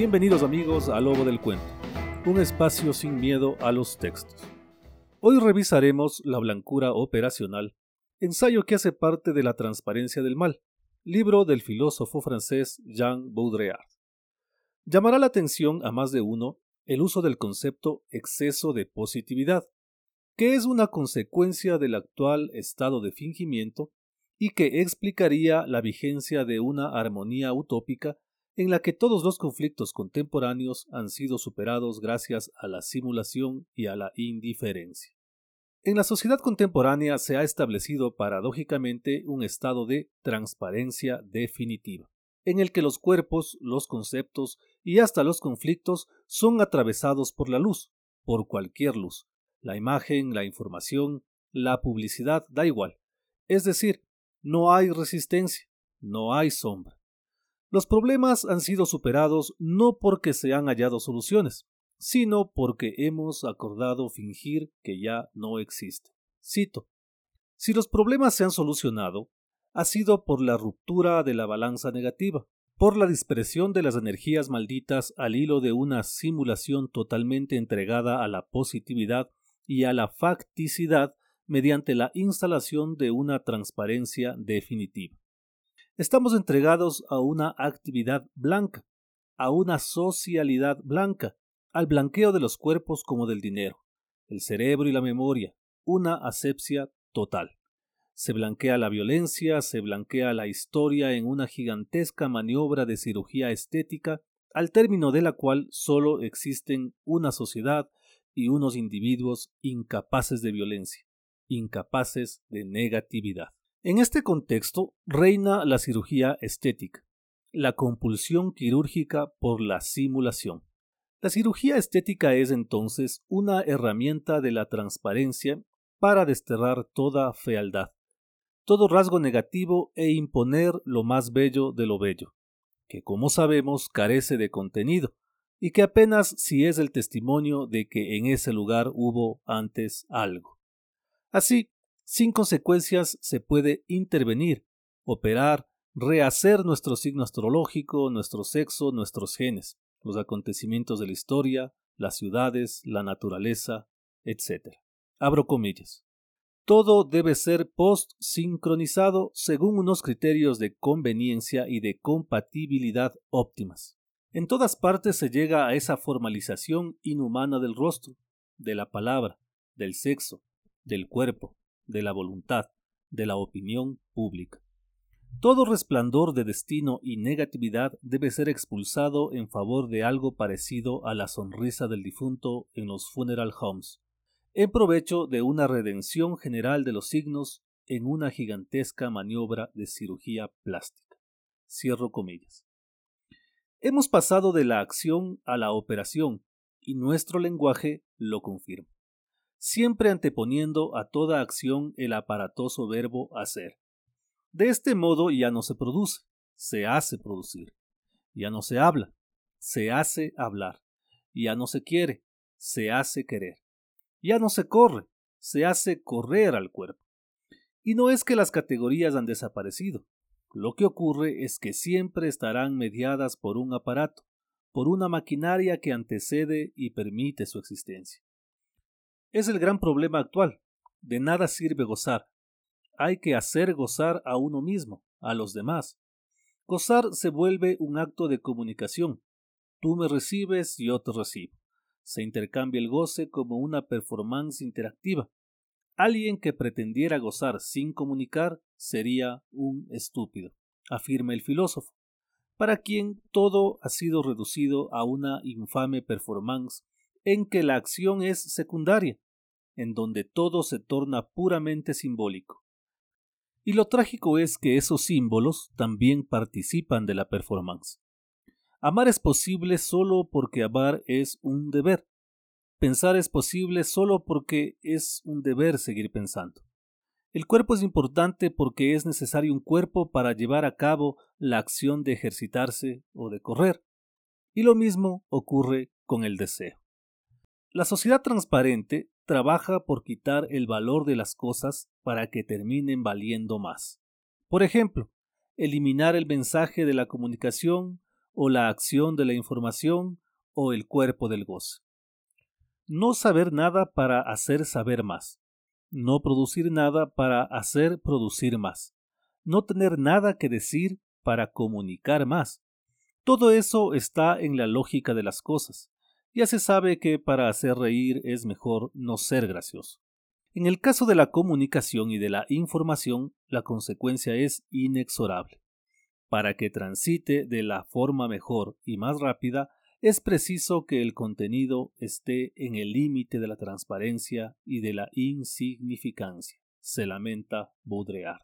Bienvenidos amigos a Lobo del Cuento, un espacio sin miedo a los textos. Hoy revisaremos La blancura operacional, ensayo que hace parte de La transparencia del mal, libro del filósofo francés Jean Baudrillard. Llamará la atención a más de uno el uso del concepto exceso de positividad, que es una consecuencia del actual estado de fingimiento y que explicaría la vigencia de una armonía utópica en la que todos los conflictos contemporáneos han sido superados gracias a la simulación y a la indiferencia. En la sociedad contemporánea se ha establecido paradójicamente un estado de transparencia definitiva, en el que los cuerpos, los conceptos y hasta los conflictos son atravesados por la luz, por cualquier luz. La imagen, la información, la publicidad, da igual. Es decir, no hay resistencia, no hay sombra. Los problemas han sido superados no porque se han hallado soluciones, sino porque hemos acordado fingir que ya no existe. Cito. Si los problemas se han solucionado, ha sido por la ruptura de la balanza negativa, por la dispersión de las energías malditas al hilo de una simulación totalmente entregada a la positividad y a la facticidad mediante la instalación de una transparencia definitiva. Estamos entregados a una actividad blanca, a una socialidad blanca, al blanqueo de los cuerpos como del dinero, el cerebro y la memoria, una asepsia total. Se blanquea la violencia, se blanquea la historia en una gigantesca maniobra de cirugía estética, al término de la cual solo existen una sociedad y unos individuos incapaces de violencia incapaces de negatividad. En este contexto reina la cirugía estética, la compulsión quirúrgica por la simulación. La cirugía estética es entonces una herramienta de la transparencia para desterrar toda fealdad, todo rasgo negativo e imponer lo más bello de lo bello, que como sabemos carece de contenido, y que apenas si es el testimonio de que en ese lugar hubo antes algo. Así, sin consecuencias se puede intervenir, operar, rehacer nuestro signo astrológico, nuestro sexo, nuestros genes, los acontecimientos de la historia, las ciudades, la naturaleza, etc. Abro comillas. Todo debe ser post-sincronizado según unos criterios de conveniencia y de compatibilidad óptimas. En todas partes se llega a esa formalización inhumana del rostro, de la palabra, del sexo, del cuerpo, de la voluntad, de la opinión pública. Todo resplandor de destino y negatividad debe ser expulsado en favor de algo parecido a la sonrisa del difunto en los funeral homes, en provecho de una redención general de los signos en una gigantesca maniobra de cirugía plástica. Cierro comillas. Hemos pasado de la acción a la operación, y nuestro lenguaje lo confirma siempre anteponiendo a toda acción el aparatoso verbo hacer. De este modo ya no se produce, se hace producir. Ya no se habla, se hace hablar. Ya no se quiere, se hace querer. Ya no se corre, se hace correr al cuerpo. Y no es que las categorías han desaparecido. Lo que ocurre es que siempre estarán mediadas por un aparato, por una maquinaria que antecede y permite su existencia. Es el gran problema actual. De nada sirve gozar. Hay que hacer gozar a uno mismo, a los demás. Gozar se vuelve un acto de comunicación. Tú me recibes, yo te recibo. Se intercambia el goce como una performance interactiva. Alguien que pretendiera gozar sin comunicar sería un estúpido, afirma el filósofo, para quien todo ha sido reducido a una infame performance en que la acción es secundaria, en donde todo se torna puramente simbólico. Y lo trágico es que esos símbolos también participan de la performance. Amar es posible solo porque amar es un deber. Pensar es posible solo porque es un deber seguir pensando. El cuerpo es importante porque es necesario un cuerpo para llevar a cabo la acción de ejercitarse o de correr. Y lo mismo ocurre con el deseo. La sociedad transparente trabaja por quitar el valor de las cosas para que terminen valiendo más. Por ejemplo, eliminar el mensaje de la comunicación o la acción de la información o el cuerpo del goce. No saber nada para hacer saber más. No producir nada para hacer producir más. No tener nada que decir para comunicar más. Todo eso está en la lógica de las cosas. Ya se sabe que para hacer reír es mejor no ser gracioso. En el caso de la comunicación y de la información, la consecuencia es inexorable. Para que transite de la forma mejor y más rápida, es preciso que el contenido esté en el límite de la transparencia y de la insignificancia, se lamenta Baudrillard.